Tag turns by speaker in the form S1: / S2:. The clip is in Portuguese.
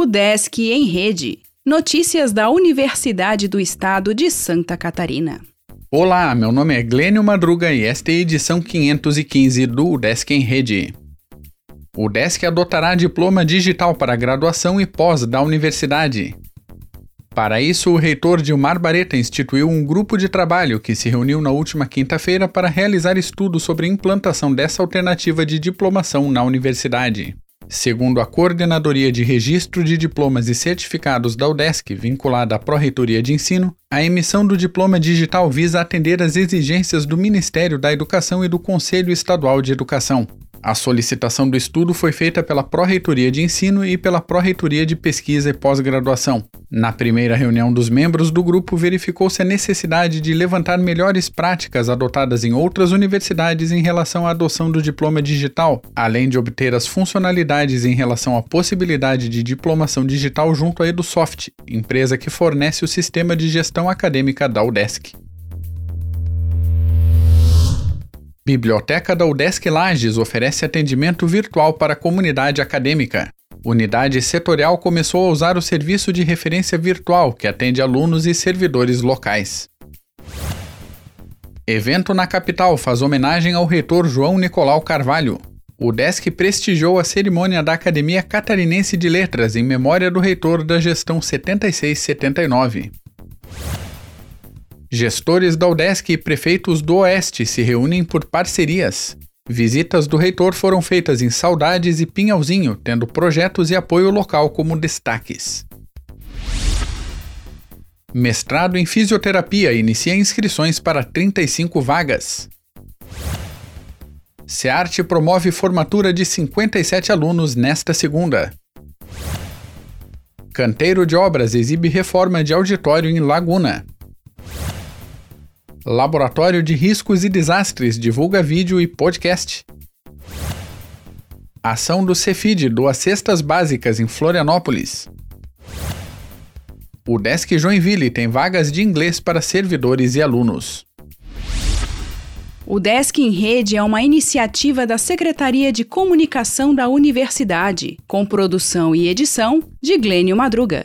S1: O Desk em Rede. Notícias da Universidade do Estado de Santa Catarina.
S2: Olá, meu nome é Glênio Madruga e esta é a edição 515 do Desk em Rede. O Desk adotará diploma digital para graduação e pós da universidade. Para isso, o reitor Dilmar Bareta instituiu um grupo de trabalho que se reuniu na última quinta-feira para realizar estudos sobre a implantação dessa alternativa de diplomação na universidade. Segundo a Coordenadoria de Registro de Diplomas e Certificados da UDESC, vinculada à Pró-Reitoria de Ensino, a emissão do diploma digital visa atender às exigências do Ministério da Educação e do Conselho Estadual de Educação. A solicitação do estudo foi feita pela Pró-Reitoria de Ensino e pela Pró-Reitoria de Pesquisa e Pós-Graduação. Na primeira reunião dos membros do grupo, verificou-se a necessidade de levantar melhores práticas adotadas em outras universidades em relação à adoção do diploma digital, além de obter as funcionalidades em relação à possibilidade de diplomação digital junto à EduSoft, empresa que fornece o sistema de gestão acadêmica da UDESC. Biblioteca da UDESC Lages oferece atendimento virtual para a comunidade acadêmica. Unidade setorial começou a usar o serviço de referência virtual que atende alunos e servidores locais. Evento na capital faz homenagem ao reitor João Nicolau Carvalho. O DESC prestigiou a cerimônia da Academia Catarinense de Letras em memória do reitor da gestão 76-79. Gestores da UDESC e prefeitos do Oeste se reúnem por parcerias. Visitas do reitor foram feitas em Saudades e Pinhalzinho, tendo projetos e apoio local como destaques. Mestrado em Fisioterapia inicia inscrições para 35 vagas. SEARTE promove formatura de 57 alunos nesta segunda. Canteiro de Obras exibe reforma de auditório em Laguna. Laboratório de Riscos e Desastres divulga vídeo e podcast. Ação do Cefid doa cestas básicas em Florianópolis. O Desk Joinville tem vagas de inglês para servidores e alunos.
S1: O Desk em Rede é uma iniciativa da Secretaria de Comunicação da Universidade, com produção e edição de Glênio Madruga.